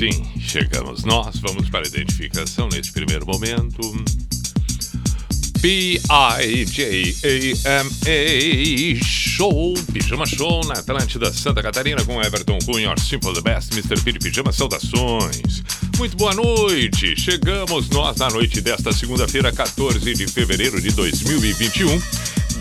Sim, chegamos nós. Vamos para a identificação neste primeiro momento. P-I-J-A-M-A Show, Pijama Show na Atlântida Santa Catarina com Everton Cunha, Simple the Best, Mr. Piri Pijama, saudações. Muito boa noite, chegamos nós na noite desta segunda-feira, 14 de fevereiro de 2021,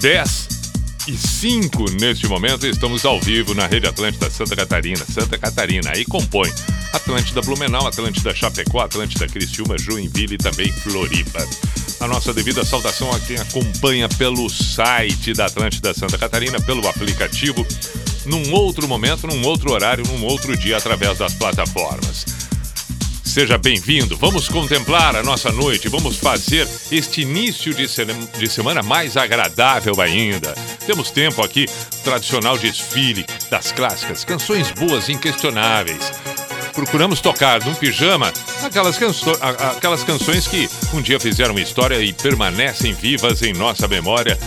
10 e 5 neste momento. Estamos ao vivo na Rede Atlântida Santa Catarina. Santa Catarina aí compõe Atlântida Blumenau, Atlântida Chapecó, Atlântida Criciúma, Joinville e também Floripa. A nossa devida saudação a quem acompanha pelo site da Atlântida Santa Catarina, pelo aplicativo, num outro momento, num outro horário, num outro dia, através das plataformas. Seja bem-vindo. Vamos contemplar a nossa noite. Vamos fazer este início de, se de, semana mais agradável ainda. Temos tempo aqui, tradicional desfile das clássicas, canções boas, inquestionáveis. Procuramos tocar num pijama aquelas, aquelas canções que um dia fizeram história e permanecem vivas em nossa memória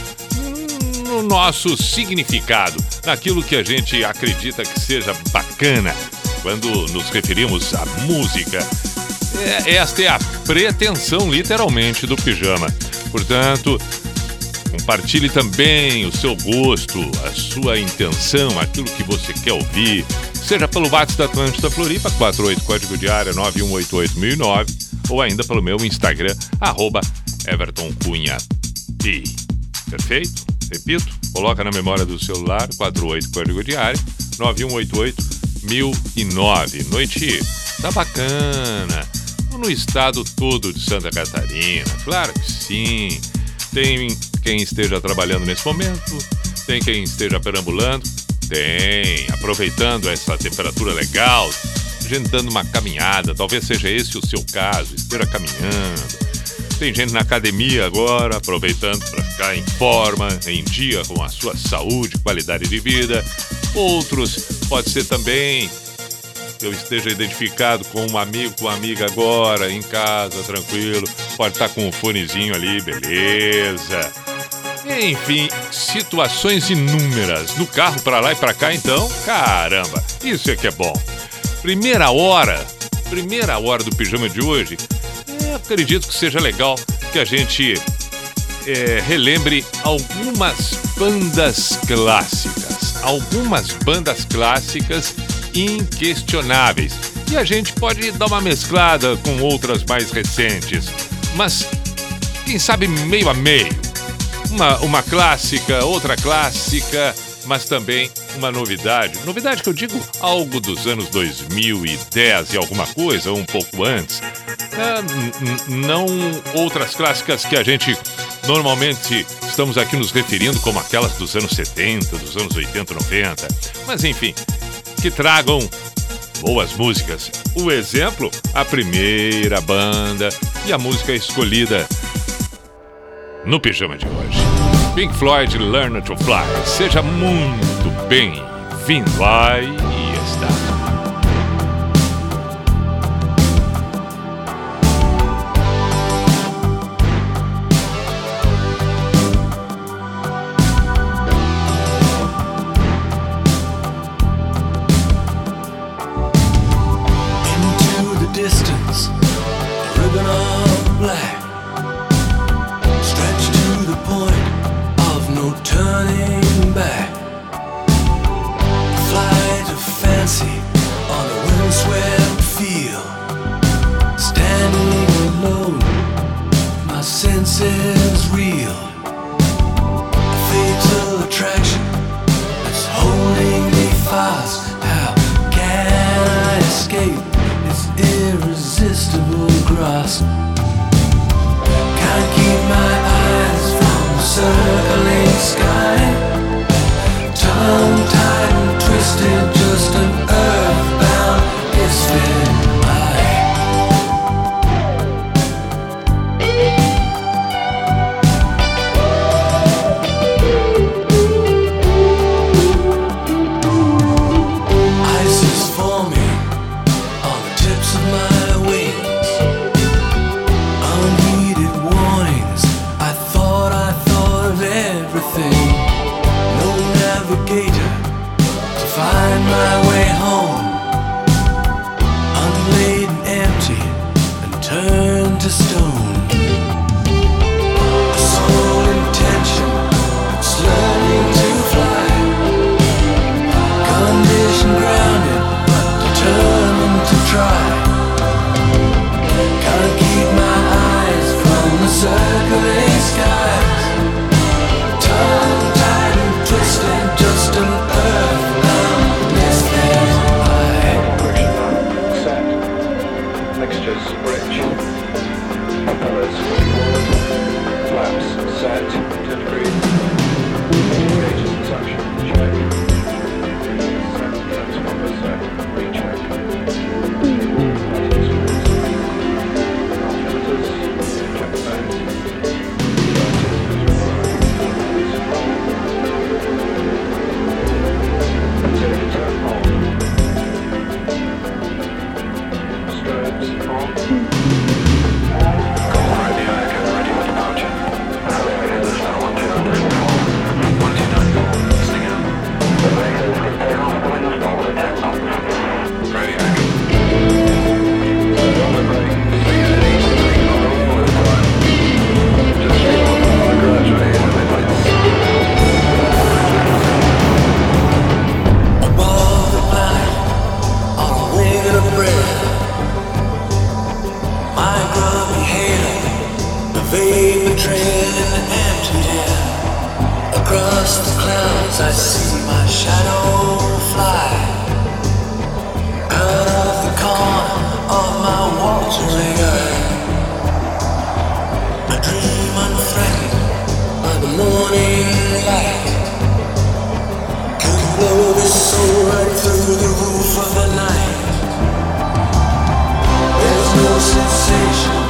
no nosso significado, naquilo que a gente acredita que seja bacana, quando nos referimos à música. É, esta é a pretensão, literalmente, do pijama. Portanto, compartilhe também o seu gosto, a sua intenção, aquilo que você quer ouvir. Seja pelo WhatsApp da Atlântida Floripa, 48 código de área 9188009, ou ainda pelo meu Instagram, arroba Everton Cunha. Perfeito? Repito, coloca na memória do celular, 48 código de área 9188 1009. Noite tá bacana. No estado todo de Santa Catarina, claro que sim. Tem quem esteja trabalhando nesse momento, tem quem esteja perambulando, tem. Aproveitando essa temperatura legal, gente dando uma caminhada, talvez seja esse o seu caso, esteja caminhando. Tem gente na academia agora, aproveitando para ficar em forma, em dia com a sua saúde, qualidade de vida. Outros, pode ser também eu esteja identificado com um amigo, com uma amiga agora, em casa, tranquilo. Pode estar com um fonezinho ali, beleza. Enfim, situações inúmeras. No carro para lá e para cá, então, caramba, isso é que é bom. Primeira hora, primeira hora do pijama de hoje, é, acredito que seja legal que a gente é, relembre algumas bandas clássicas. Algumas bandas clássicas inquestionáveis. E a gente pode dar uma mesclada com outras mais recentes. Mas, quem sabe meio a meio. Uma, uma clássica, outra clássica, mas também uma novidade. Novidade que eu digo algo dos anos 2010 e alguma coisa, um pouco antes. É, não outras clássicas que a gente normalmente estamos aqui nos referindo como aquelas dos anos 70, dos anos 80, 90. Mas enfim, que tragam boas músicas. O exemplo, a primeira banda e a música escolhida no pijama de hoje. Pink Floyd Learn to Fly. Seja muito bem-vindo. Aí está. vapor trail in the empty air. Across the clouds, I see my shadow fly. Out of the corner of my watering eye, I dream unthreatened by the morning light. Can blow this soul right through the roof of the night. There's no sensation.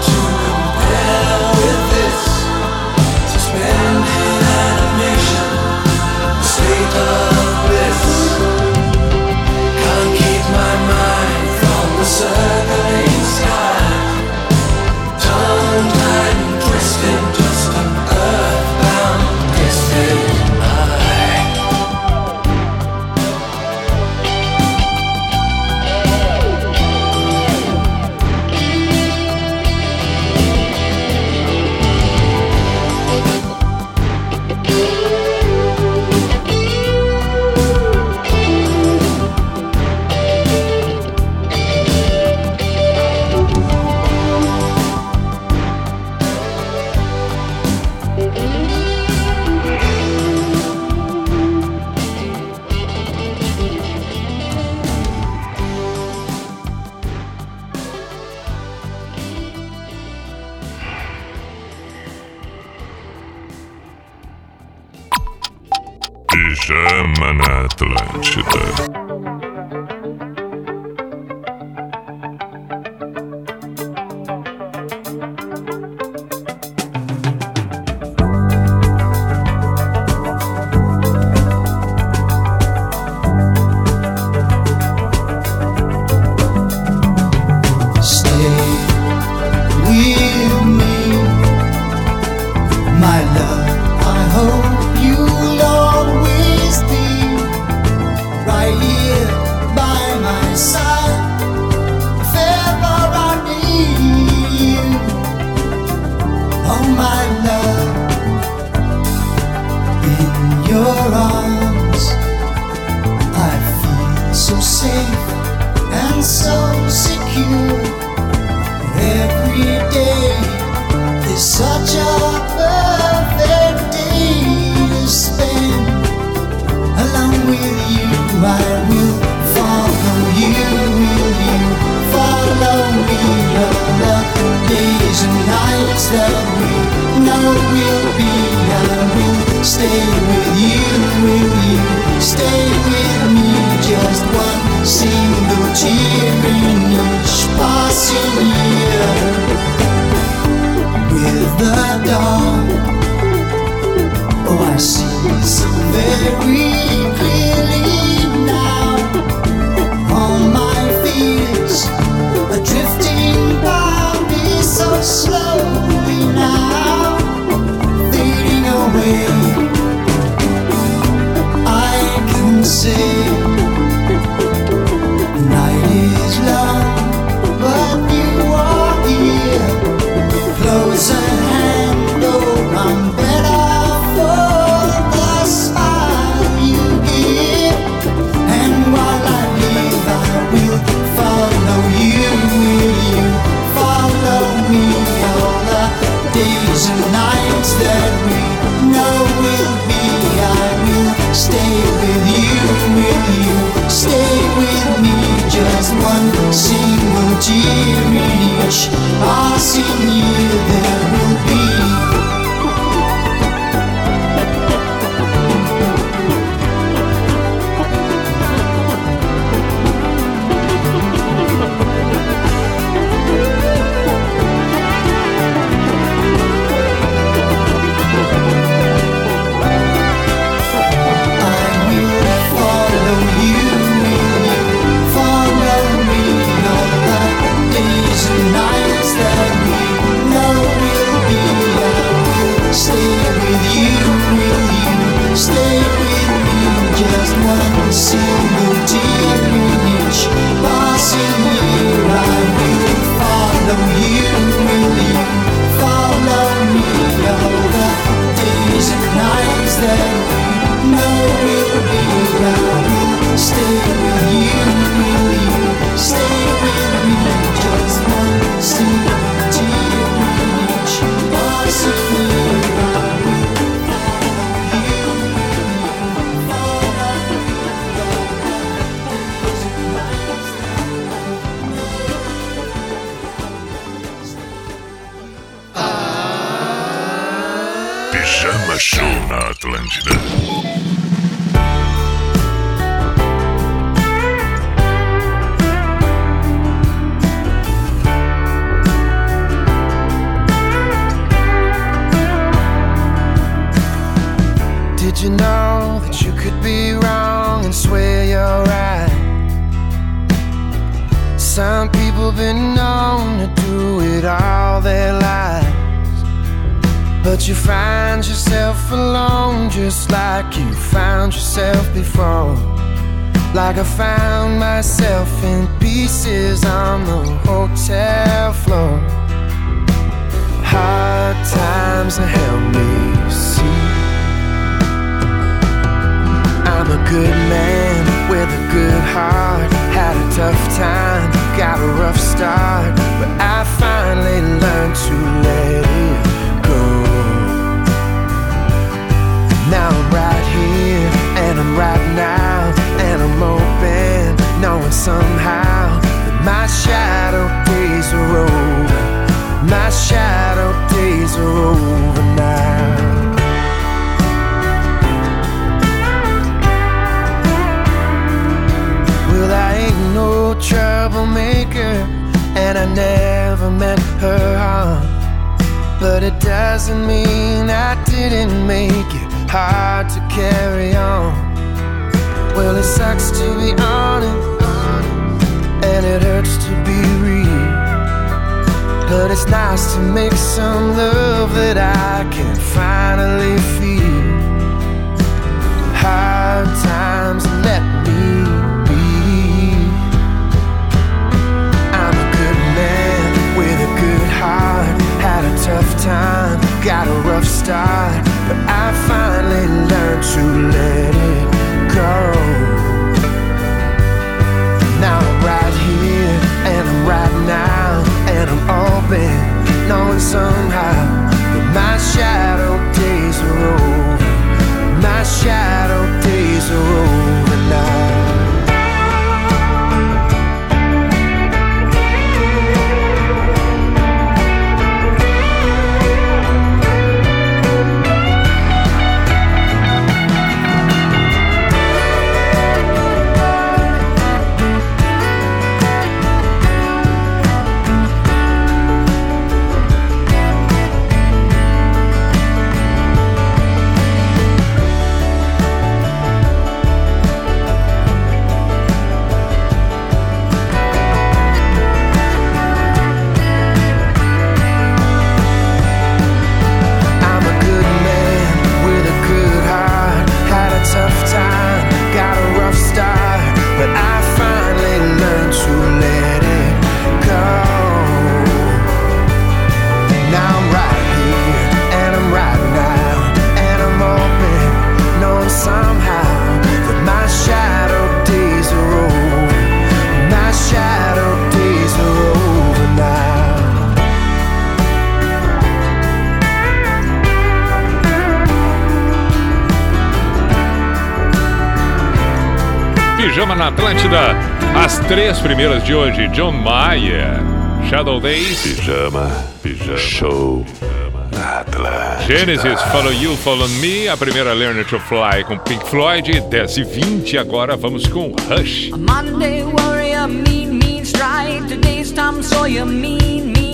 to. but I finally learned to let it go. Now I'm right here, and I'm right now, and I'm open, knowing somehow that my shadow days are over. My shadow. programa na Atlântida. As três primeiras de hoje: John Maia, Shadow Days. Pijama, pijama. Show. Atlântida. Genesis, Follow You, Follow Me, a primeira Learner to Fly com Pink Floyd, 10 e 20 agora vamos com Rush. A Monday warrior, mean, mean strike, today's Tom Sawyer, mean, mean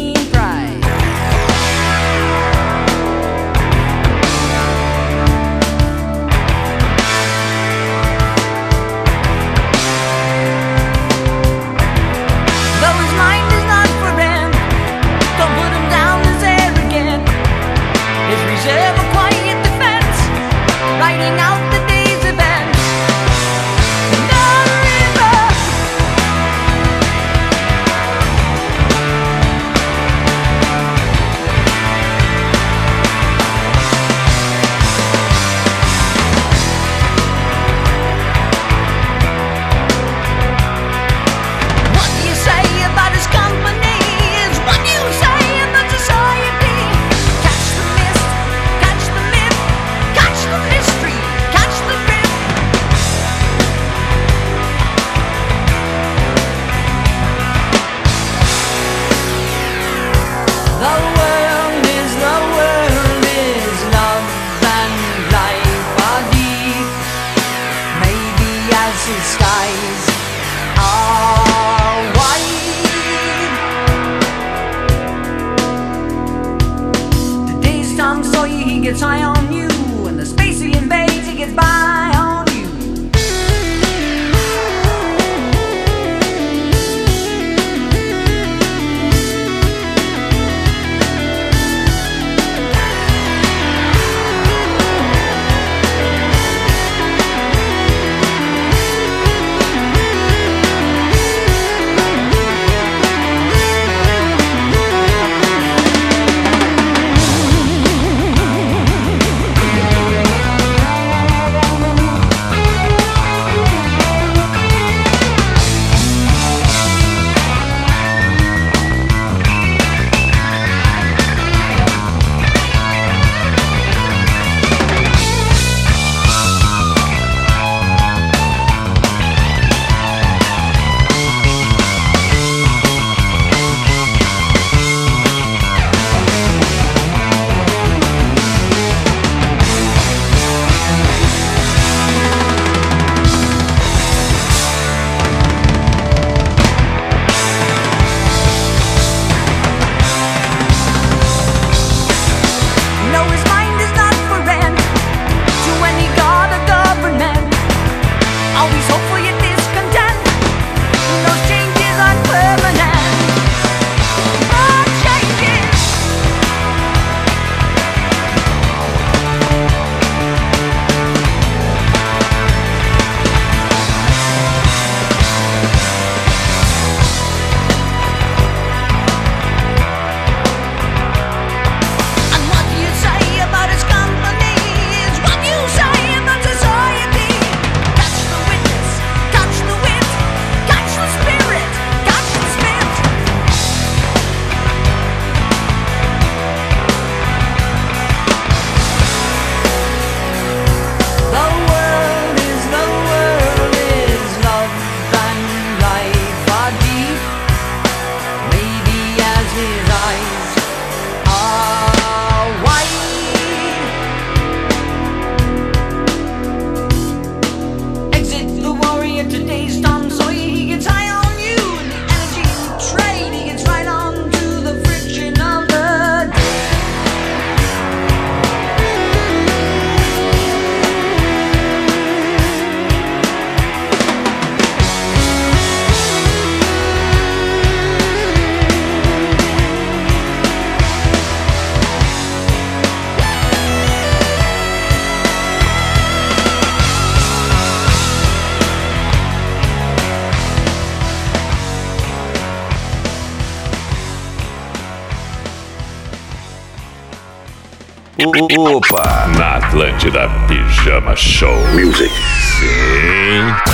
Opa! Na Atlântida Pijama Show. Music. Sim.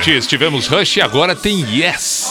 Antes tivemos Rush e agora tem Yes.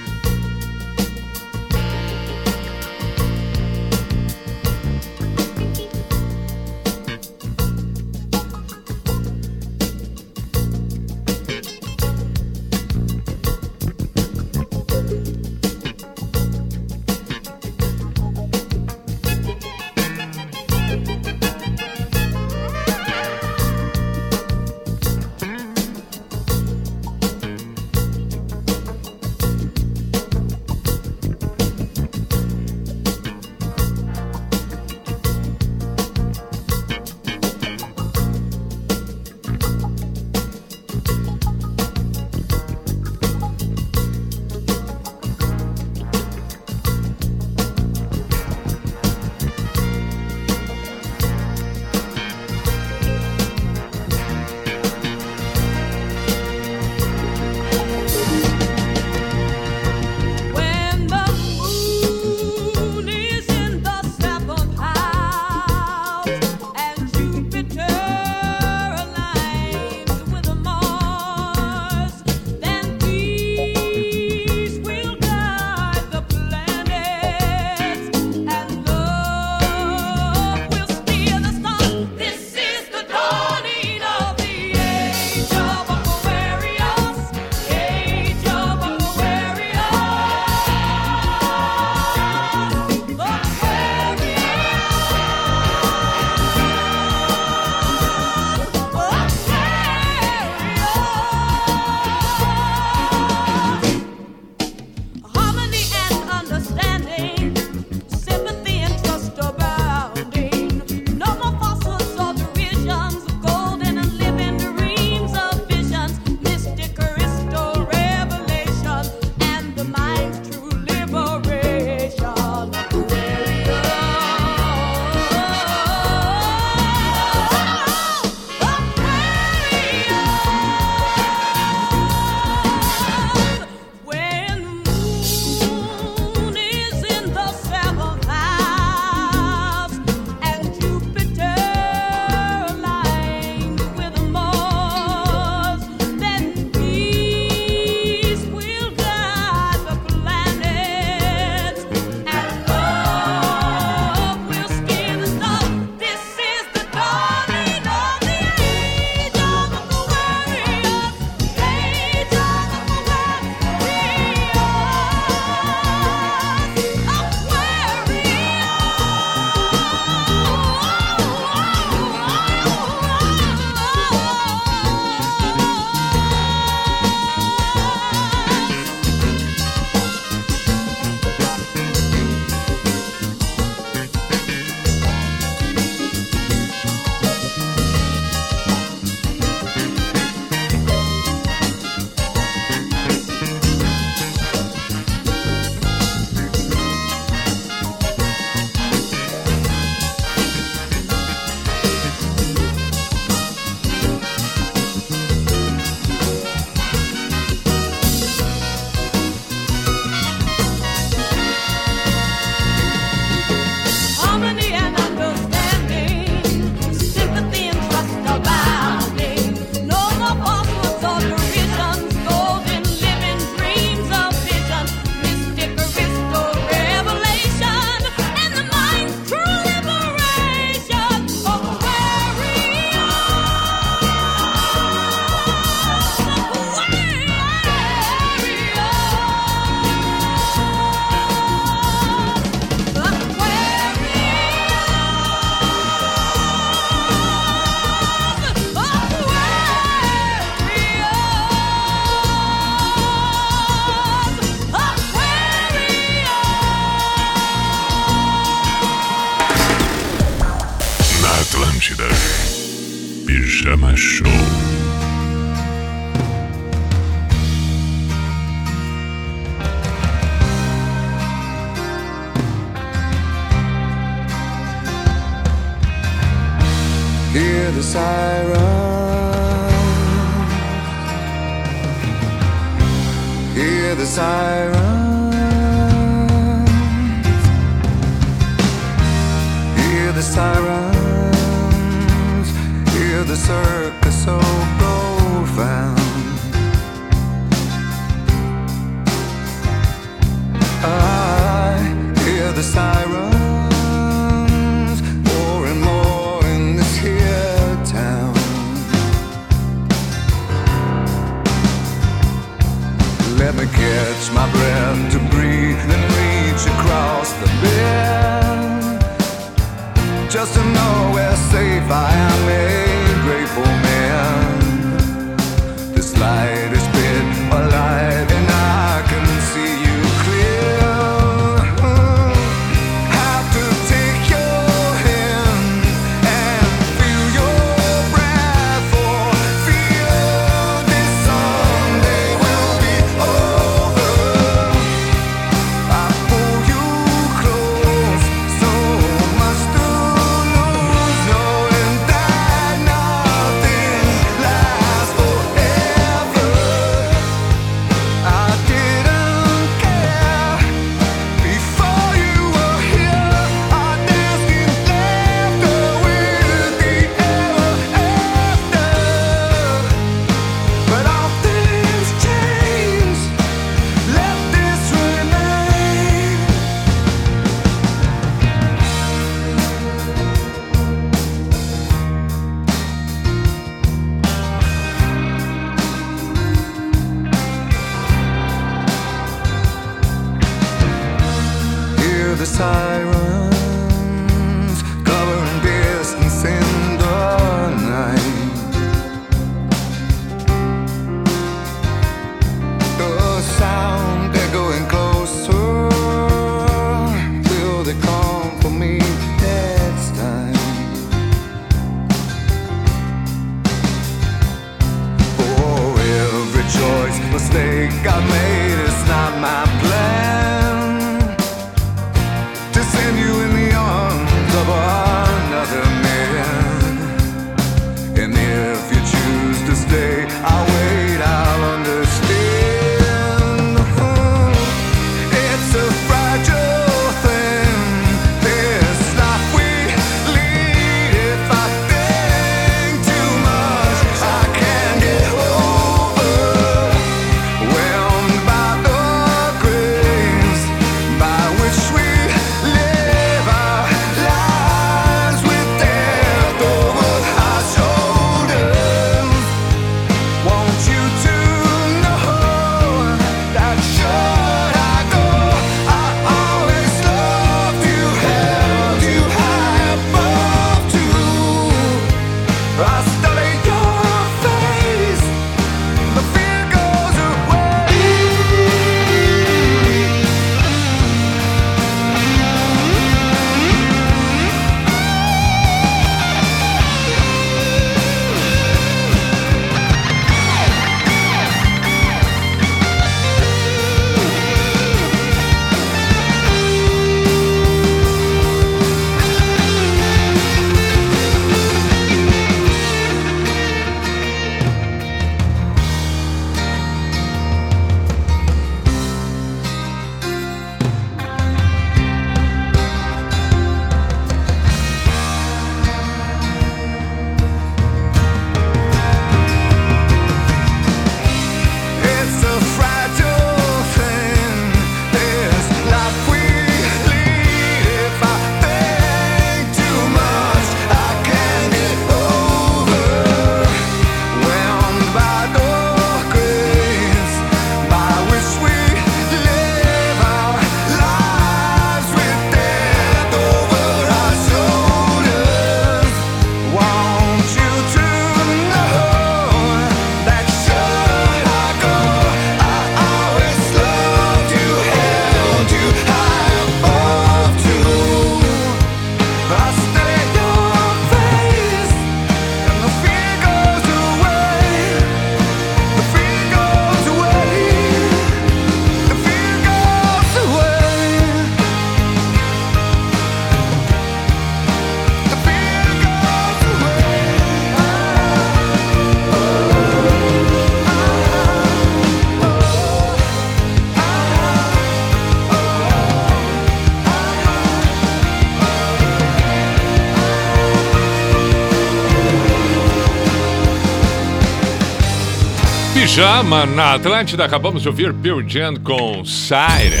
Pijama na Atlântida. Acabamos de ouvir Pearl Jam com Siren.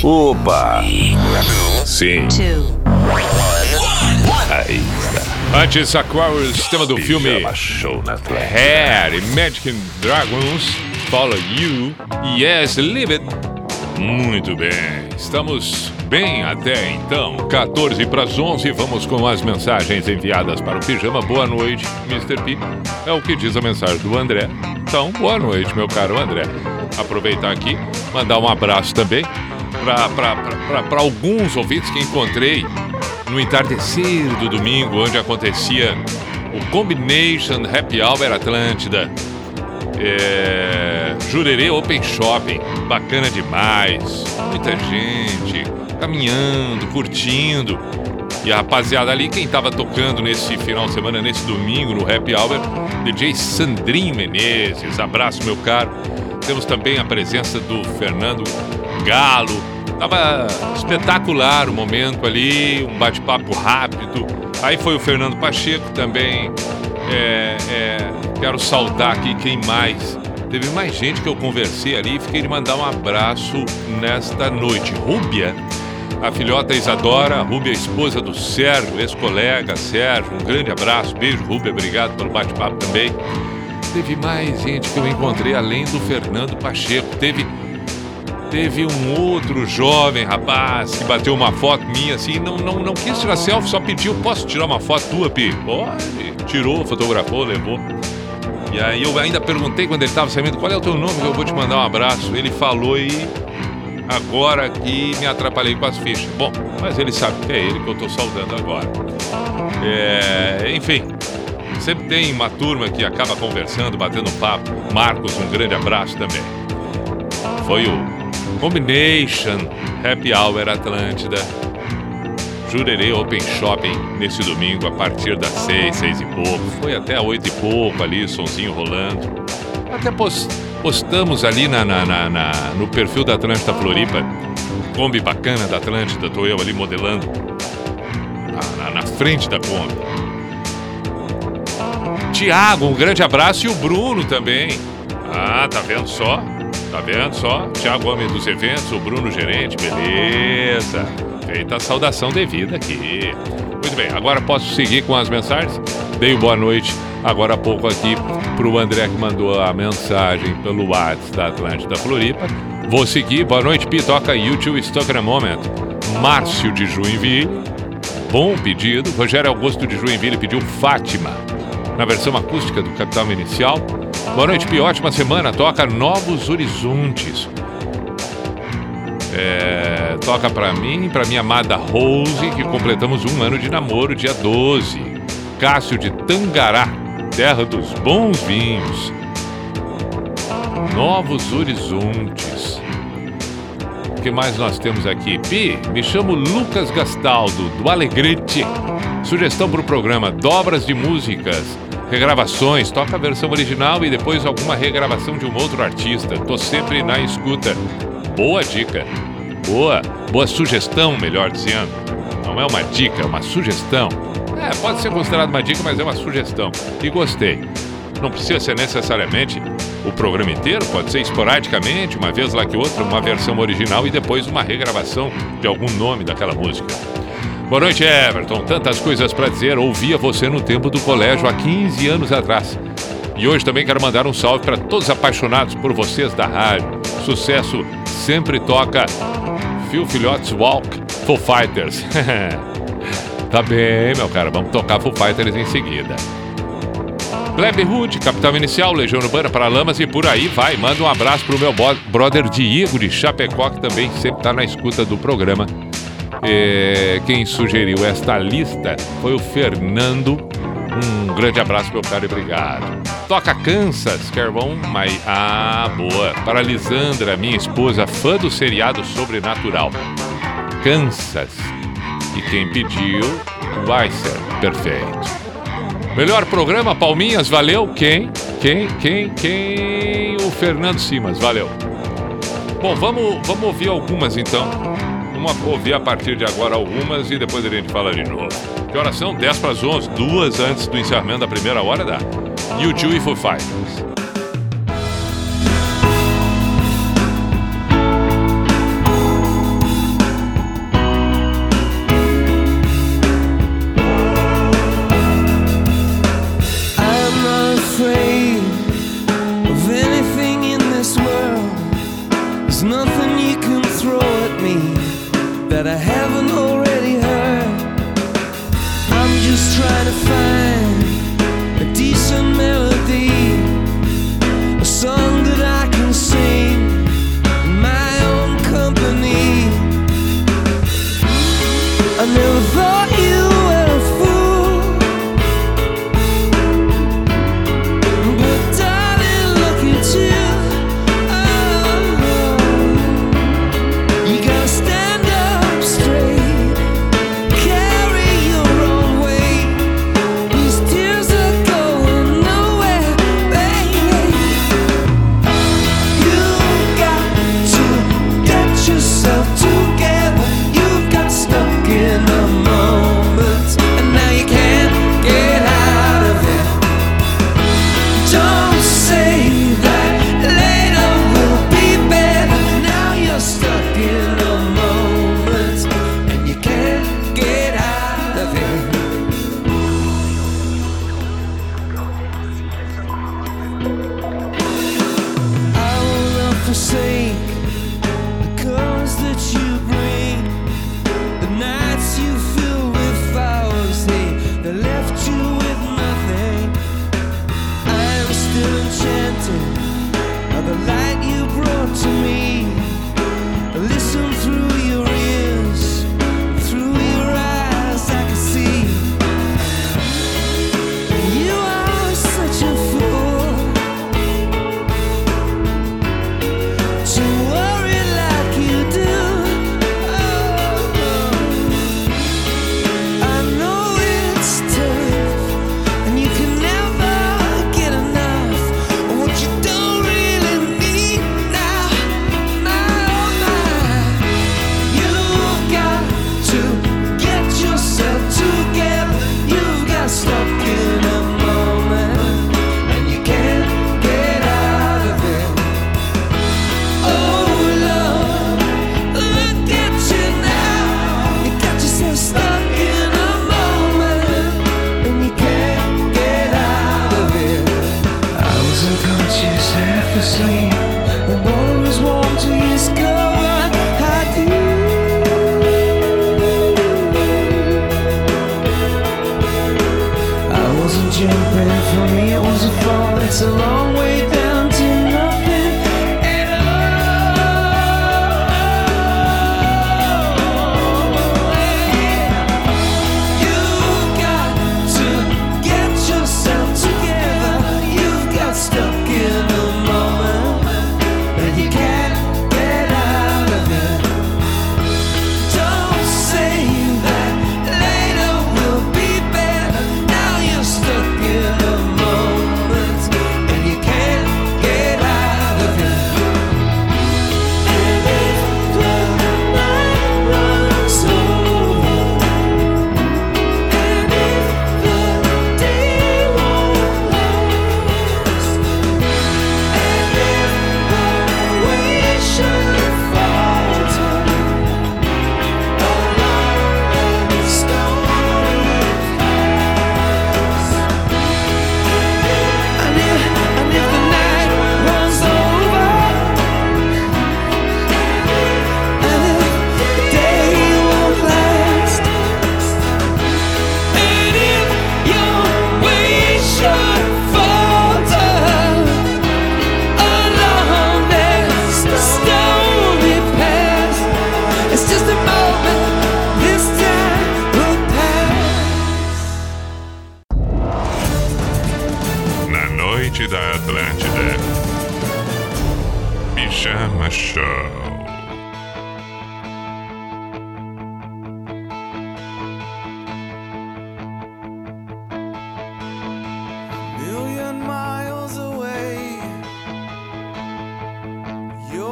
Opa! Sim. Aí está. Antes, Aquarius, tema do filme Pijama Show na. Hair e Magic Dragons, Follow You, Yes, Live It. Muito bem, estamos bem até então. 14 para as 11, vamos com as mensagens enviadas para o Pijama. Boa noite, Mr. P. É o que diz a mensagem do André. Então, boa noite, meu caro André. Aproveitar aqui, mandar um abraço também para alguns ouvintes que encontrei no entardecer do domingo, onde acontecia o Combination Happy Hour Atlântida. É, Jurerê Open Shopping, bacana demais. Muita gente caminhando, curtindo. E a rapaziada ali, quem tava tocando nesse final de semana, nesse domingo, no Happy Hour, DJ Sandrinho Menezes. Abraço, meu caro. Temos também a presença do Fernando Galo. Tava espetacular o momento ali, um bate-papo rápido. Aí foi o Fernando Pacheco também. É, é, quero saudar aqui quem mais. Teve mais gente que eu conversei ali e fiquei de mandar um abraço nesta noite. Rúbia, a filhota Isadora, a Rúbia, a esposa do Sérgio, ex-colega Sérgio. Um grande abraço, beijo, Rúbia, obrigado pelo bate-papo também. Teve mais gente que eu encontrei além do Fernando Pacheco. Teve Teve um outro jovem rapaz que bateu uma foto minha assim, não, não, não quis tirar selfie, só pediu, posso tirar uma foto tua, Pi? Pode. Tirou, fotografou, levou. E aí eu ainda perguntei quando ele estava saindo, qual é o teu nome que eu vou te mandar um abraço? Ele falou e agora que me atrapalhei com as fichas. Bom, mas ele sabe que é ele que eu estou saudando agora. É, enfim, sempre tem uma turma que acaba conversando, batendo papo. Marcos, um grande abraço também. Foi o Combination Happy Hour Atlântida. Jurerê Open Shopping nesse domingo a partir das seis, seis e pouco. Foi até oito e pouco ali, sonzinho rolando. Até post, postamos ali na, na, na, na, no perfil da Atlântida Floripa. Kombi bacana da Atlântida, tô eu ali modelando na, na frente da Kombi. Tiago, um grande abraço e o Bruno também. Ah, tá vendo só? Tá vendo só? Tiago, homem dos eventos, o Bruno, gerente, beleza. Feita a saudação devida aqui. Muito bem, agora posso seguir com as mensagens? Dei boa noite agora há pouco aqui pro André que mandou a mensagem pelo WhatsApp da Atlântida Floripa. Vou seguir, boa noite, Pi, toca YouTube Stuck in a Moment. Márcio de Joinville, bom pedido. Rogério Augusto de Joinville pediu Fátima, na versão acústica do Capital Inicial. Boa noite, Pi. Ótima semana. Toca Novos Horizontes. É, toca pra mim, pra minha amada Rose, que completamos um ano de namoro, dia 12. Cássio de Tangará, terra dos bons vinhos. Novos Horizontes. O que mais nós temos aqui? Pi, me chamo Lucas Gastaldo, do Alegrete. Sugestão para o programa Dobras de Músicas regravações, toca a versão original e depois alguma regravação de um outro artista. Tô sempre na escuta. Boa dica. Boa, boa sugestão, melhor dizendo. Não é uma dica, é uma sugestão. É, pode ser considerado uma dica, mas é uma sugestão. E gostei. Não precisa ser necessariamente o programa inteiro, pode ser esporadicamente, uma vez lá que outra, uma versão original e depois uma regravação de algum nome daquela música. Boa noite, Everton. Tantas coisas para dizer. Ouvia você no tempo do colégio há 15 anos atrás. E hoje também quero mandar um salve para todos apaixonados por vocês da rádio. Sucesso sempre toca Phil Filhotes Walk, Full Fighters. tá bem, meu cara. Vamos tocar Full Fighters em seguida. Gleb Hood, Capital Inicial, Legião Urbana para Lamas e por aí vai. Manda um abraço pro meu brother Diego de Chapecó, que também sempre tá na escuta do programa é, quem sugeriu esta lista foi o Fernando. Um grande abraço, meu caro, e obrigado. Toca Kansas, bom? Mas, ah, boa. Para Lisandra, minha esposa, fã do seriado Sobrenatural. Kansas. E quem pediu, Weiser. Perfeito. Melhor programa, Palminhas, valeu. Quem? Quem? Quem? Quem? O Fernando Simas, valeu. Bom, vamos, vamos ouvir algumas então. Vamos ouvir a partir de agora algumas e depois a gente fala de novo. Que horas são? 10 para as 11, duas antes do encerramento da primeira hora da YouTube e Foo Fighters.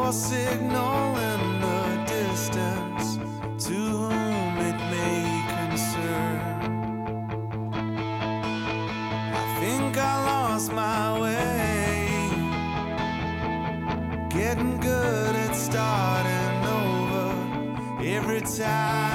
your signal in the distance to whom it may concern. I think I lost my way, getting good at starting over every time.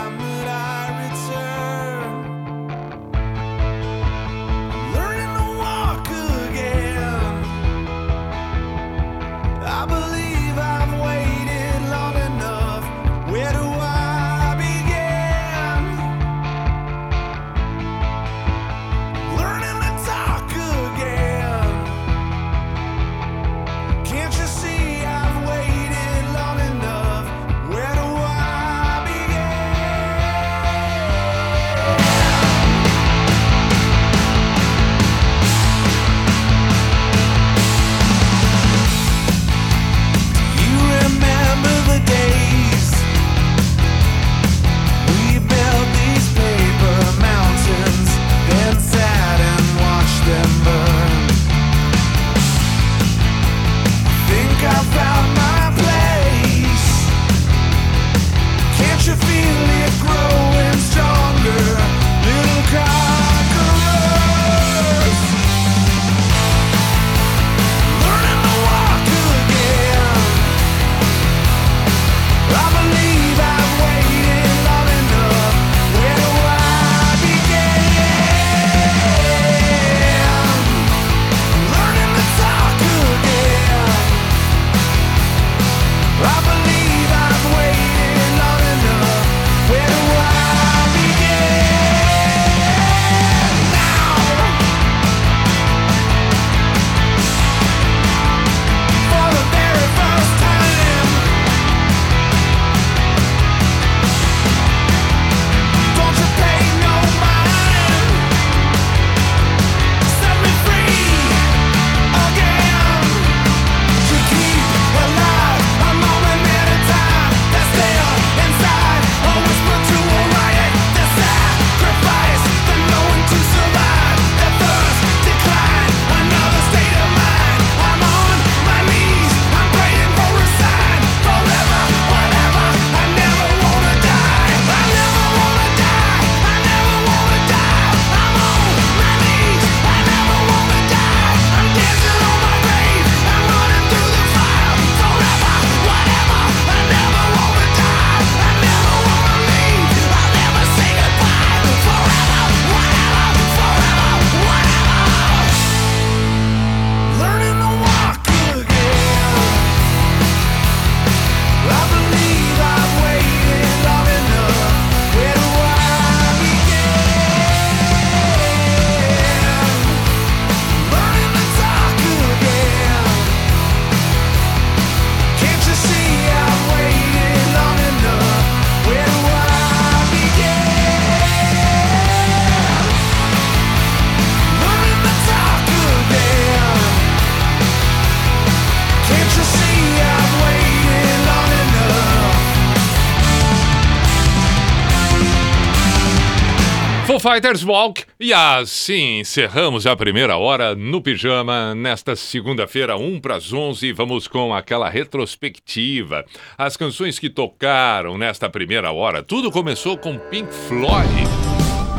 Fighters Walk. E assim encerramos a primeira hora no pijama nesta segunda-feira, 1 para as 11. Vamos com aquela retrospectiva. As canções que tocaram nesta primeira hora. Tudo começou com Pink Floyd.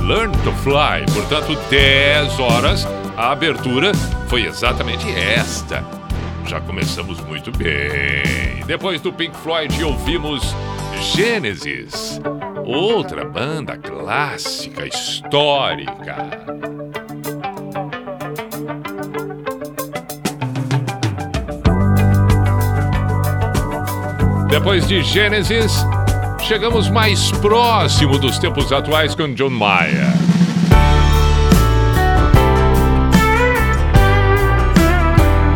Learn to Fly. Portanto, 10 horas. A abertura foi exatamente esta. Já começamos muito bem. Depois do Pink Floyd, ouvimos Gênesis. Outra banda clássica, histórica. Depois de Gênesis, chegamos mais próximo dos tempos atuais com John Mayer.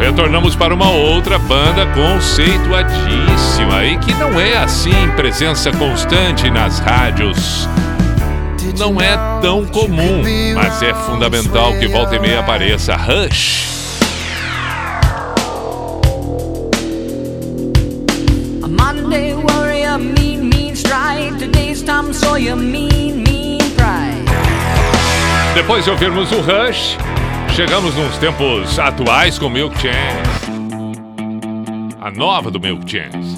Retornamos para uma outra banda conceituadíssima e que não é assim presença constante nas rádios. Não é tão comum, mas é fundamental que volta e meia apareça. Rush. Depois de ouvirmos o Rush, chegamos nos tempos atuais com Milk Chance. A nova do Milk Chance.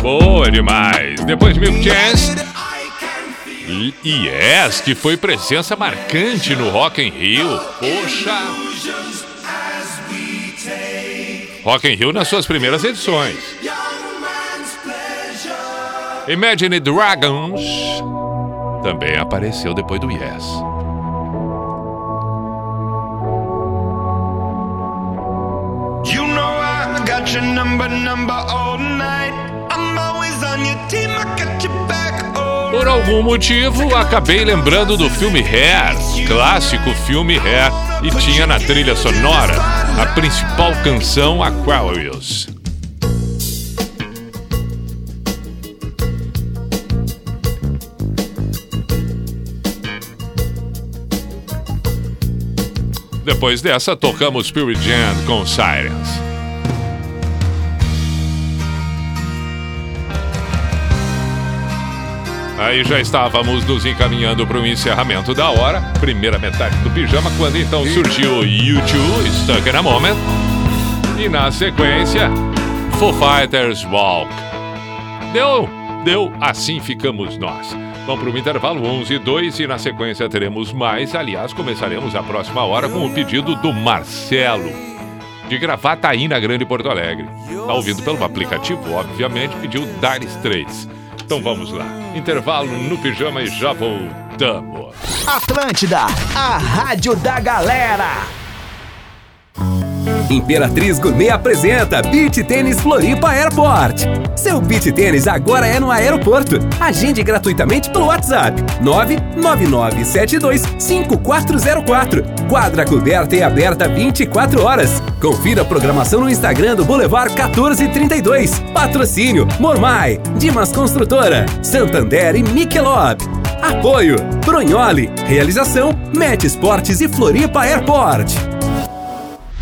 Boa demais. Depois de Milk Chance. Yes, que foi presença marcante no Rock in Rio. Poxa. Rock in Rio nas suas primeiras edições. Imagine Dragons também apareceu depois do Yes. You know I got your number, number all night. I'm always on your team, I got your back. Por algum motivo, acabei lembrando do filme Hair, clássico filme Hair, e tinha na trilha sonora a principal canção Aquarius. Depois dessa, tocamos Spirit Jam com Sirens. Aí já estávamos nos encaminhando para o encerramento da hora, primeira metade do pijama, quando então surgiu YouTube, Stuck in a Moment, e na sequência, Foo Fighters Walk. Deu, deu, assim ficamos nós. Vamos para o intervalo 11 e 2 e na sequência teremos mais. Aliás, começaremos a próxima hora com o pedido do Marcelo, de Gravataí, na Grande Porto Alegre. Está ouvindo pelo aplicativo, obviamente, pediu Dire Straits. Então vamos lá. Intervalo no pijama e já voltamos. Atlântida, a rádio da galera. Imperatriz Gourmet apresenta Beach Tênis Floripa Airport. Seu beach tênis agora é no aeroporto. Agende gratuitamente pelo WhatsApp 999725404. Quadra coberta e aberta 24 horas. Confira a programação no Instagram do Boulevard 1432. Patrocínio Mormai, Dimas Construtora, Santander e Michelob. Apoio Brunholi. Realização Met Esportes e Floripa Airport.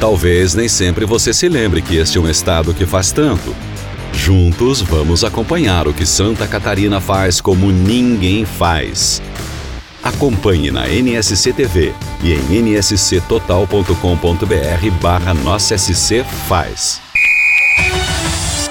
Talvez nem sempre você se lembre que este é um estado que faz tanto. Juntos vamos acompanhar o que Santa Catarina faz como ninguém faz. Acompanhe na NSC TV e em nsctotal.com.br barra Nossa SC faz.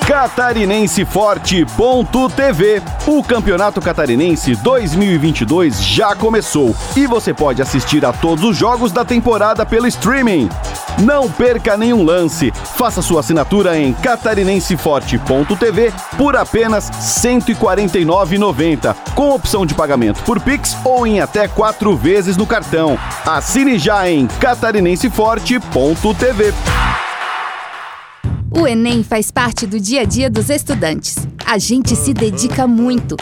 Catarinenseforte.tv. O Campeonato Catarinense 2022 já começou e você pode assistir a todos os jogos da temporada pelo streaming. Não perca nenhum lance. Faça sua assinatura em catarinenseforte.tv por apenas R$ 149,90, com opção de pagamento por Pix ou em até quatro vezes no cartão. Assine já em catarinenseforte.tv. O Enem faz parte do dia a dia dos estudantes. A gente se dedica muito.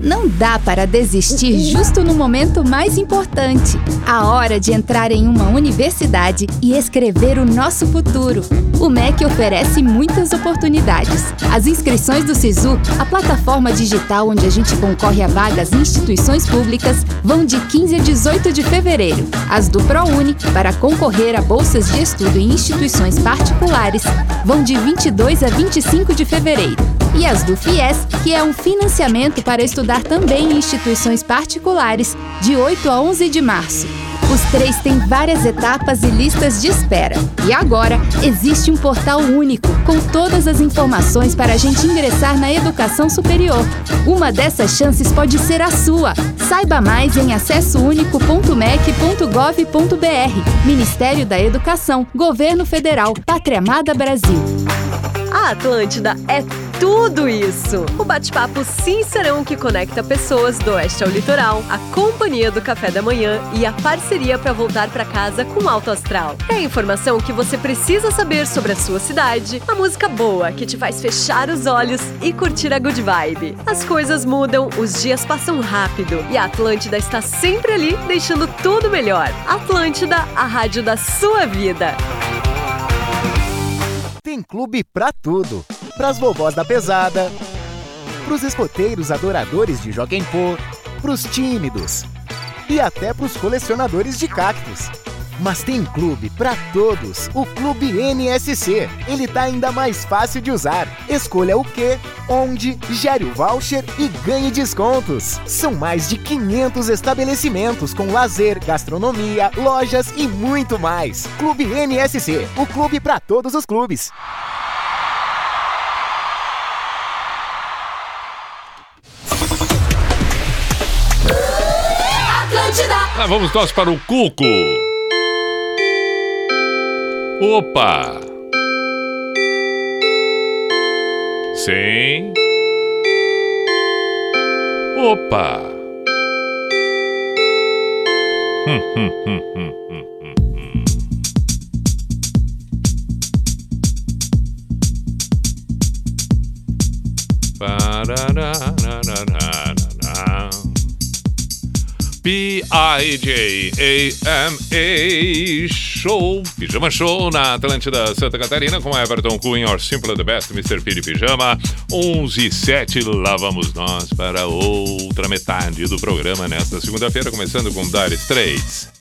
Não dá para desistir justo no momento mais importante a hora de entrar em uma universidade e escrever o nosso futuro. O MEC oferece muitas oportunidades. As inscrições do SISU, a plataforma digital onde a gente concorre a vagas em instituições públicas, vão de 15 a 18 de fevereiro. As do ProUni, para concorrer a bolsas de estudo em instituições particulares, vão de 22 a 25 de fevereiro. E as do FIES, que é um financiamento para estudar também em instituições particulares, de 8 a 11 de março. Os três têm várias etapas e listas de espera. E agora existe um portal único com todas as informações para a gente ingressar na educação superior. Uma dessas chances pode ser a sua. Saiba mais em acessounico.mec.gov.br. Ministério da Educação, Governo Federal, Pátria Amada Brasil. A Atlântida é tudo isso. O bate-papo sincerão que conecta pessoas do oeste ao litoral, a companhia do café da manhã e a parceria para voltar para casa com alto astral. É a informação que você precisa saber sobre a sua cidade, a música boa que te faz fechar os olhos e curtir a good vibe. As coisas mudam, os dias passam rápido e a Atlântida está sempre ali deixando tudo melhor. Atlântida, a rádio da sua vida. Tem clube pra tudo. Pras vovós da pesada, pros escoteiros adoradores de Joguem Pô, pros tímidos e até pros colecionadores de cactos. Mas tem clube pra todos, o Clube NSC. Ele tá ainda mais fácil de usar. Escolha o que, onde, gere o voucher e ganhe descontos. São mais de 500 estabelecimentos com lazer, gastronomia, lojas e muito mais. Clube NSC, o clube pra todos os clubes. Lá vamos nós para o Cuco. Opa! Sim. Opa! Hum, hum, hum, hum, hum, hum, hum. Pararararararara. P-I-J-A-M-A Show, Pijama Show na Atlântida Santa Catarina com Everton Cunha, Or Simple the Best, Mr. P de Pijama, 11 e 7, lá vamos nós para outra metade do programa nesta segunda-feira, começando com Dire Straits.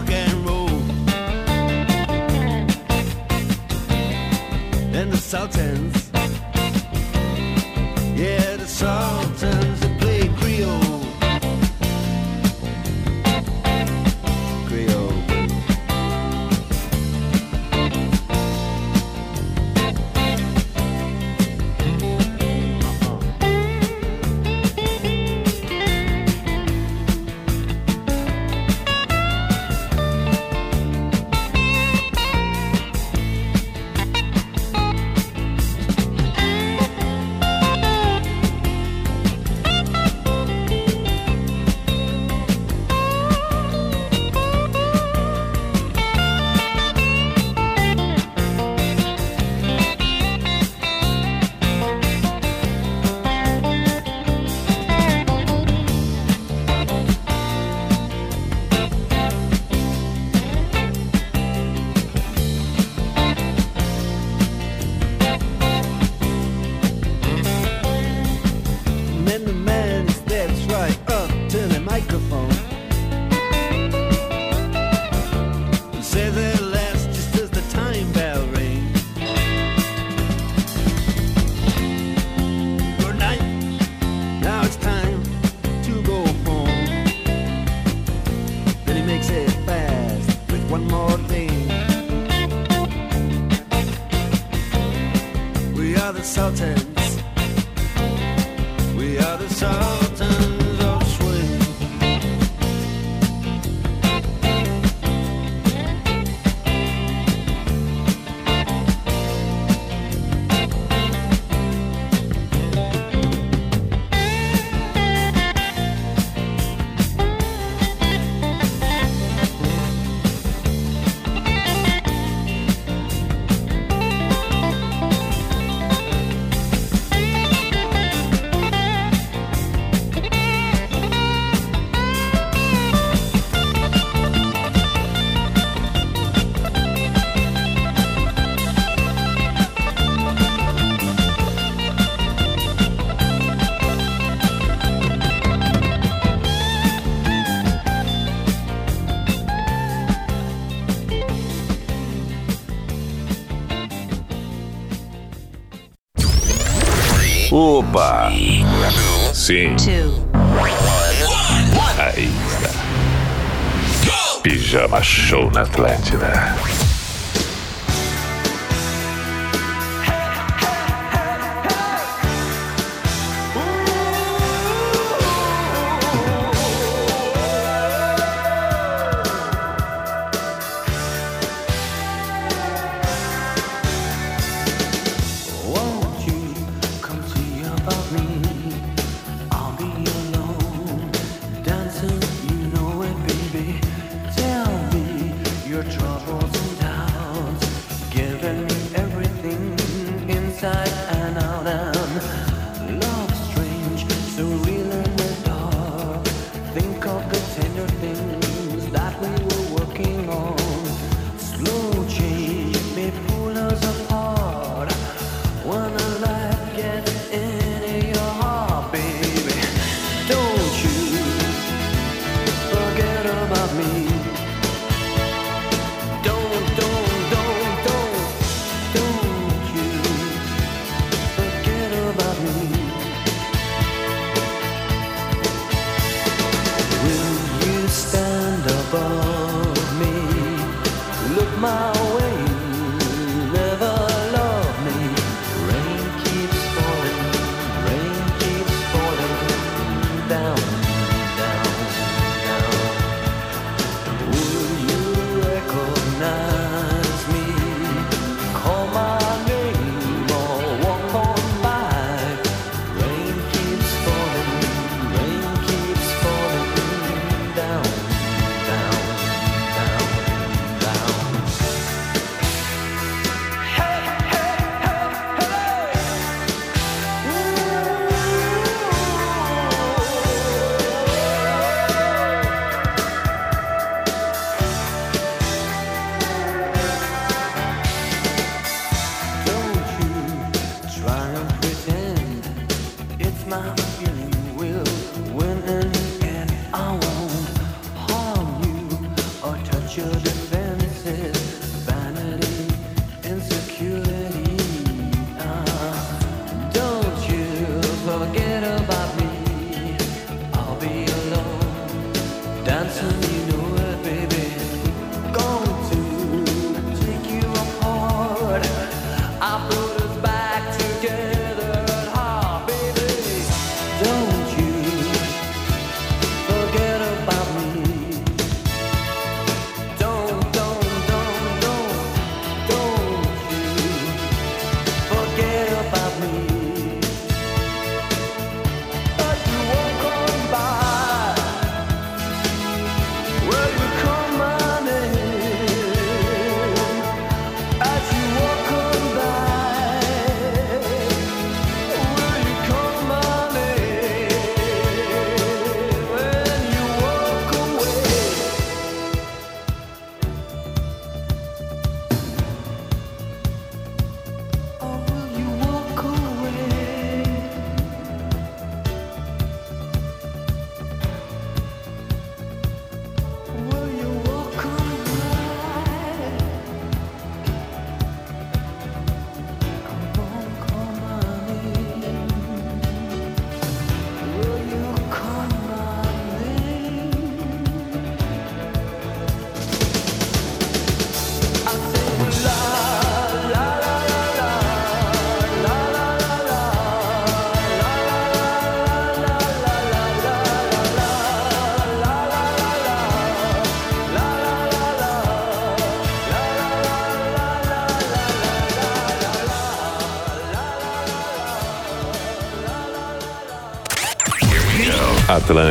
rock and roll. And the Sultans. insulted. Sim. Two. Aí está. Pijama Show na Atlântida.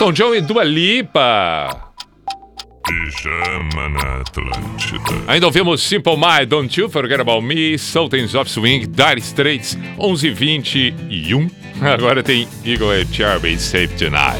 Elton John e Dua Lipa. Pijama na Atlântida. Ainda ouvimos Simple My, Don't You Forget About Me, Sultans of Swing, Dire Straits, 11h21. Agora tem Eagle Cherry Safe Tonight.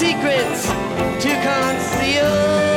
Secrets to conceal.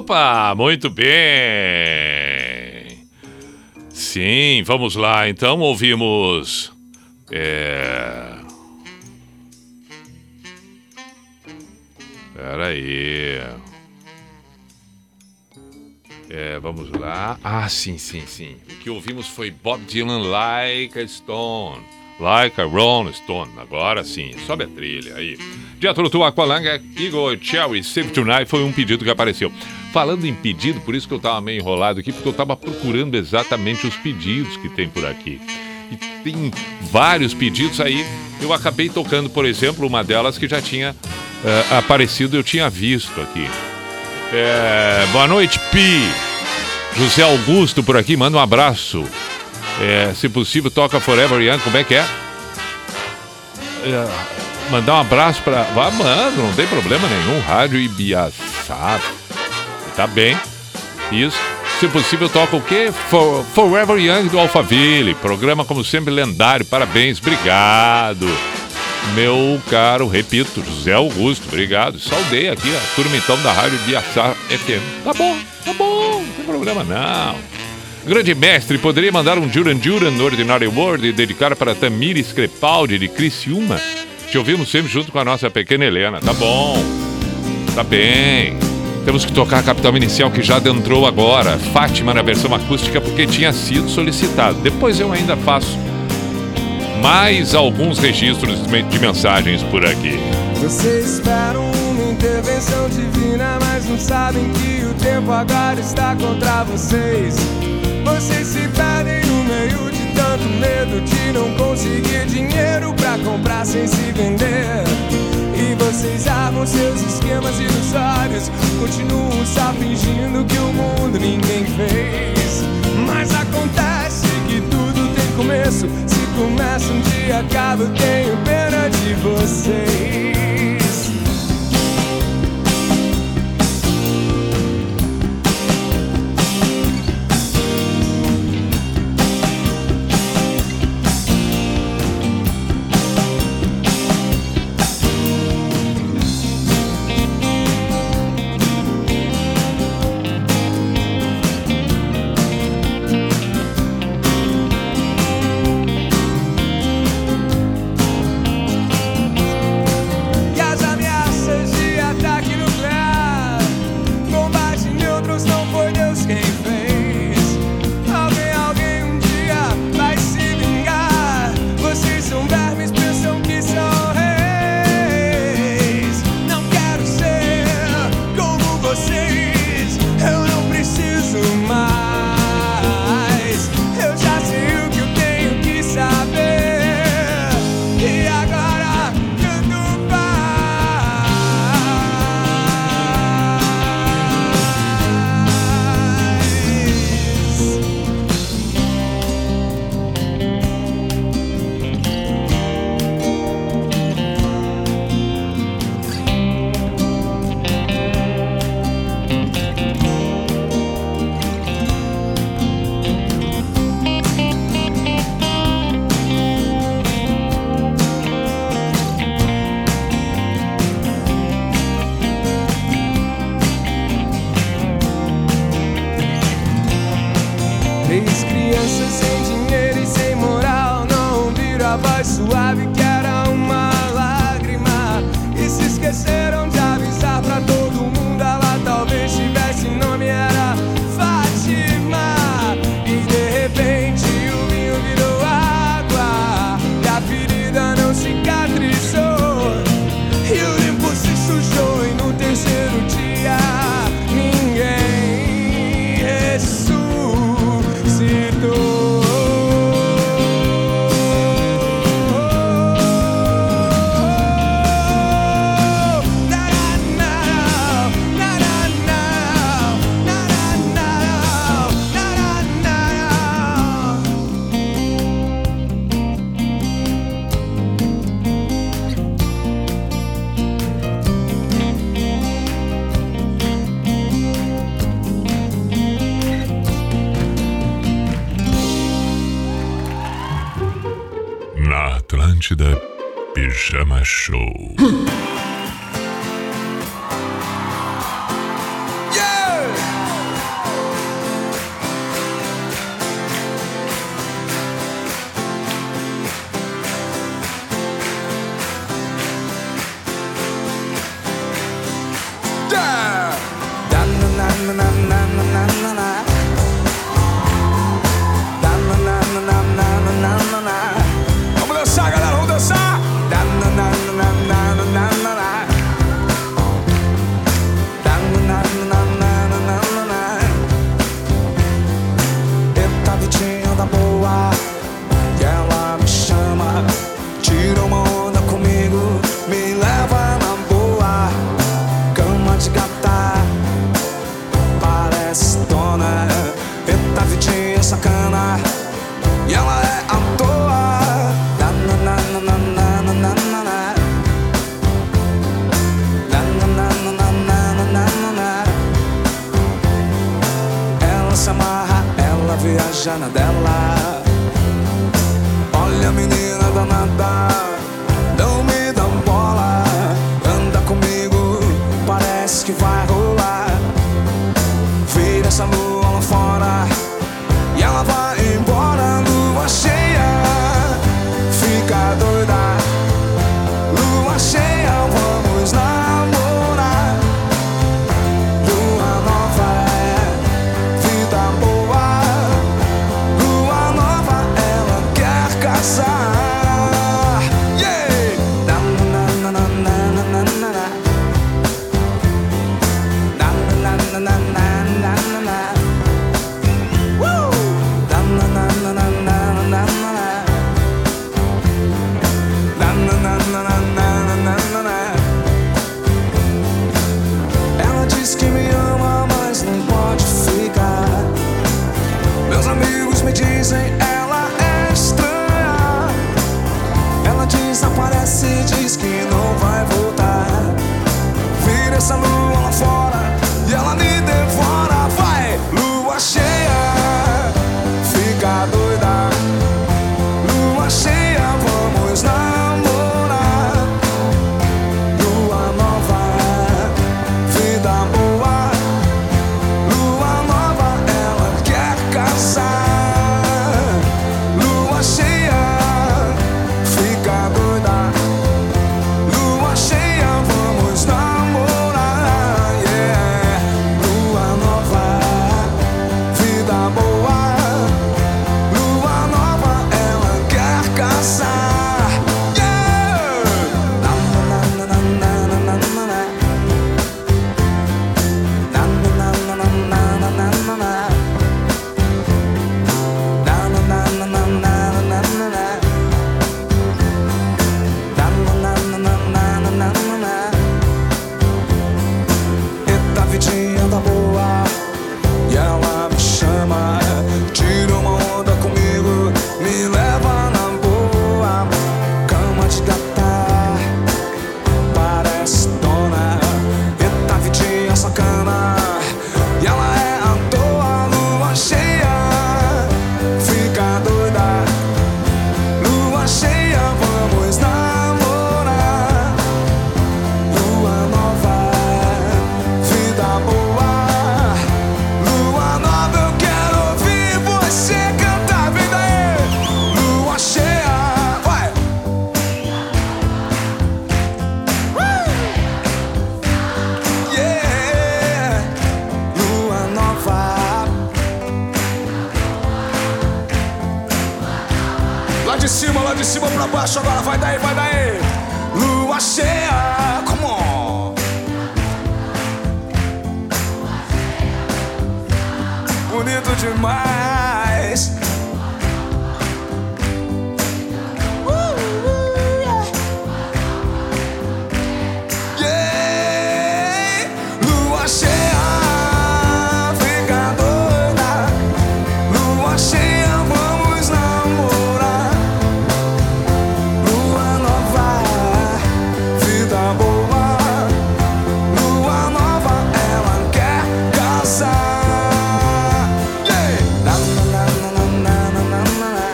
Opa, muito bem. Sim, vamos lá. Então ouvimos. É. Pera aí. É, vamos lá. Ah, sim, sim, sim. O que ouvimos foi Bob Dylan Like a Stone. Like a Rolling Stone. Agora sim, sobe a trilha aí. Do Aqualanga, Igor Cherry, Save Tonight foi um pedido que apareceu. Falando em pedido, por isso que eu tava meio enrolado aqui, porque eu tava procurando exatamente os pedidos que tem por aqui. E tem vários pedidos aí. Eu acabei tocando, por exemplo, uma delas que já tinha eh, aparecido, eu tinha visto aqui. É, boa noite, Pi. José Augusto por aqui, manda um abraço. É, se possível, toca Forever Young, como é que é? É, mandar um abraço pra. Vá, mano, não tem problema nenhum. Rádio Ibiaçá. Tá bem. Isso. Se possível, toca o quê? For- Forever Young do Alphaville. Programa, como sempre, lendário. Parabéns, obrigado. Meu caro, repito, José Augusto, obrigado. Saudei aqui a turma então da Rádio Biaçá FM. Tá bom, tá bom, não tem problema não. Grande mestre, poderia mandar um Duran Duran no Ordinary World e dedicar para Tamires Crepaldi de Criciúma? Te ouvimos sempre junto com a nossa pequena Helena. Tá bom, tá bem. Temos que tocar a capital inicial que já adentrou agora. Fátima na versão acústica porque tinha sido solicitado. Depois eu ainda faço mais alguns registros de mensagens por aqui. Vocês esperam uma intervenção divina, mas não sabem que o tempo agora está contra vocês. Vocês se perdem no meio de tanto medo de não conseguir dinheiro pra comprar sem se vender. Vocês armam seus esquemas ilusórios, continuam só fingindo que o mundo ninguém fez. Mas acontece que tudo tem começo. Se começa um dia, acaba, tenho pena de vocês.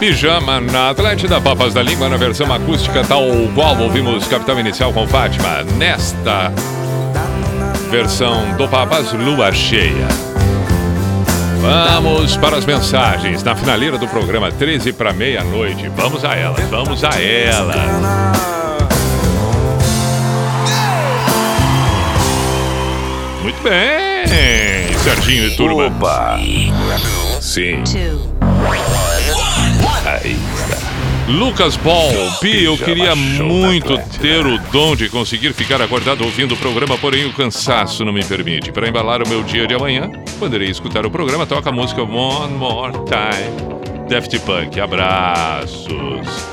Pijama na Atlântida, Papas da Língua na versão acústica, tal qual ouvimos Capital Inicial com Fátima. Nesta versão do Papas Lua Cheia. Vamos para as mensagens na finaleira do programa 13 para meia-noite. Vamos a elas, vamos a elas. Muito bem, certinho e turma. Opa! Sim. Aí está. Lucas Ball, Pi, eu queria muito ter o dom de conseguir ficar acordado ouvindo o programa, porém o cansaço não me permite. Para embalar o meu dia de amanhã, poderei escutar o programa, toca a música One More Time, Daft Punk. Abraços.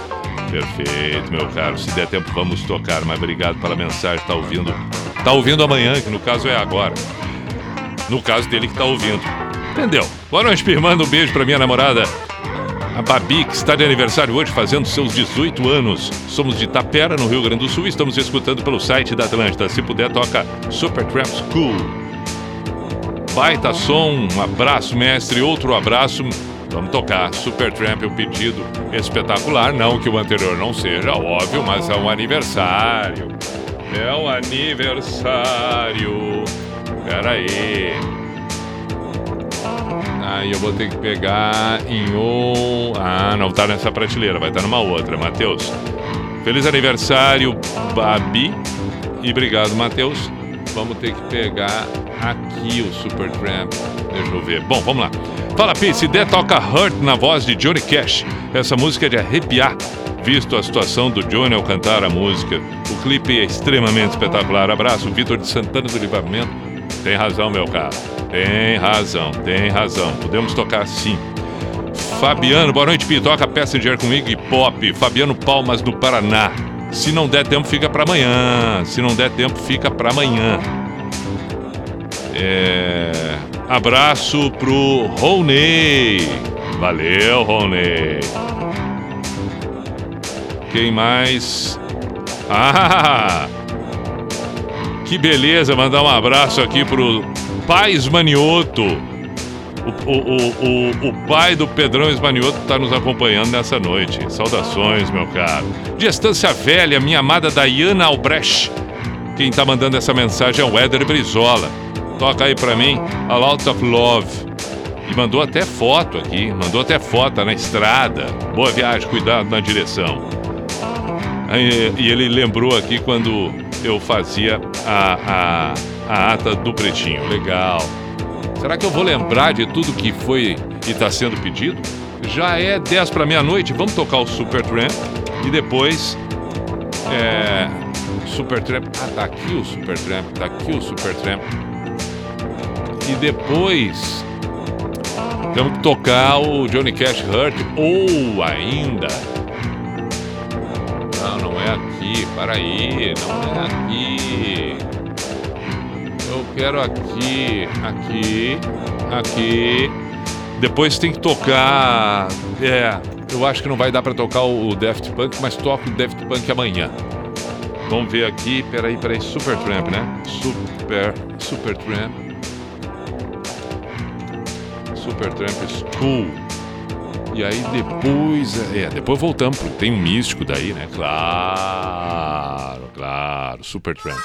Perfeito, meu caro. Se der tempo, vamos tocar, mas obrigado pela mensagem. Tá ouvindo? Tá ouvindo amanhã, que no caso é agora. No caso dele que tá ouvindo. Entendeu? Boa noite, Pi. Manda um beijo pra minha namorada. A Babi, que está de aniversário hoje, fazendo seus 18 anos. Somos de Tapera, no Rio Grande do Sul, e estamos escutando pelo site da Atlântida. Se puder, toca Super Trap School. Baita som, um abraço, mestre. Outro abraço. Vamos tocar Super Tramp, um pedido espetacular. Não que o anterior não seja, óbvio, mas é um aniversário. É um aniversário. Pera aí. Aí eu vou ter que pegar em um. Ah, não tá nessa prateleira, vai estar numa outra. Matheus. Feliz aniversário, Babi. E obrigado, Matheus. Vamos ter que pegar aqui o Super Tramp. Deixa eu ver. Bom, vamos lá. Fala, Pi, se der, toca Hurt na voz de Johnny Cash. Essa música é de arrepiar, visto a situação do Johnny ao cantar a música. O clipe é extremamente espetacular. Abraço, Vitor de Santana do Livramento. Tem razão, meu caro. Tem razão, tem razão. Podemos tocar sim. Fabiano, boa noite, Pi. Toca Passenger comigo e pop. Fabiano Palmas do Paraná. Se não der tempo, fica para amanhã. Se não der tempo, fica para amanhã. É... Abraço pro Rony. Valeu, Rony. Quem mais? Ah! Que beleza, mandar um abraço aqui pro Pais Manioto. O, o, o, o, pai do Pedrão Esmanioto está nos acompanhando nessa noite. Saudações, meu caro. De Estância Velha, minha amada Dayana Albrecht. Quem está mandando essa mensagem é o Éder Brizola. Toca aí pra mim, A Lot of Love. E mandou até foto aqui, mandou até foto na estrada. Boa viagem, cuidado na direção. E ele lembrou aqui quando eu fazia a, a, a ata do Pretinho. Legal. Será que eu vou lembrar de tudo que foi e está sendo pedido? Já é 10 para meia-noite, vamos tocar o Super Tramp e depois. É. Super Tramp. Ah, tá aqui o Super Tramp, tá aqui o Super Tramp. E depois. Temos que tocar o Johnny Cash Hurt ou ainda. Para aí, não é aqui. Eu quero aqui, aqui, aqui. Depois tem que tocar. É, eu acho que não vai dar pra tocar o Daft Punk, mas toca o Daft Punk amanhã. Vamos ver aqui, peraí, peraí, Super Tramp, né? Super, Super Tramp. Super Tramp School. E aí depois, é, depois voltamos, pro- tem um místico daí, né? Claro, claro, Super Tramp.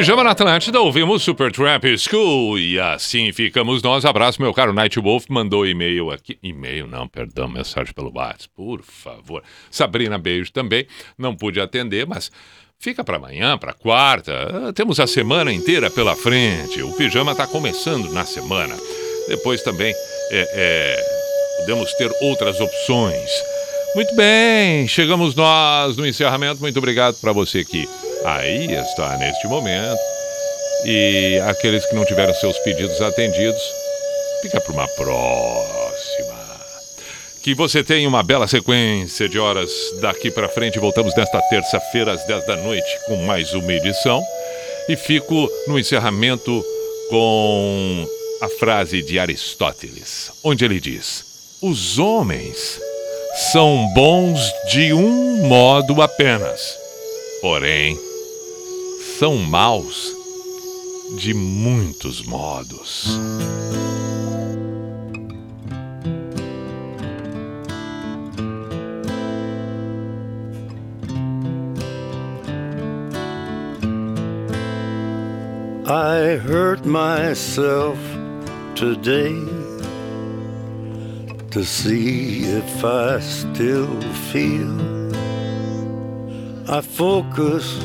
Pijama na Atlântida, ouvimos Super Trap School e assim ficamos nós. Abraço, meu caro Night Wolf, mandou e-mail aqui. E-mail não, perdão, mensagem pelo WhatsApp, por favor. Sabrina, beijo também. Não pude atender, mas fica para amanhã, para quarta. Ah, Temos a semana inteira pela frente. O pijama está começando na semana. Depois também é, é, podemos ter outras opções. Muito bem, chegamos nós no encerramento. Muito obrigado para você que aí está neste momento. E aqueles que não tiveram seus pedidos atendidos, fica para uma próxima. Que você tenha uma bela sequência de horas daqui para frente. Voltamos nesta terça-feira às 10 da noite com mais uma edição. E fico no encerramento com a frase de Aristóteles, onde ele diz: Os homens são bons de um modo apenas, porém, são maus de muitos modos. I hurt myself today to see if I still feel. I focus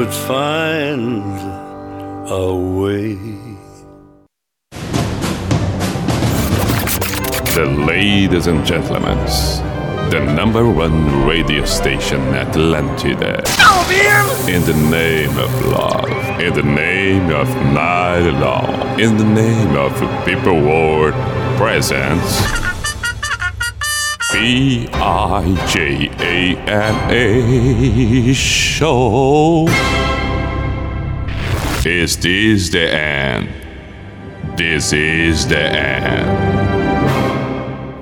would find a way. The ladies and gentlemen, the number one radio station Atlantida. In the name of love, in the name of night law, in the name of people world presence. B I J A N A show. Is this the end? This is the end.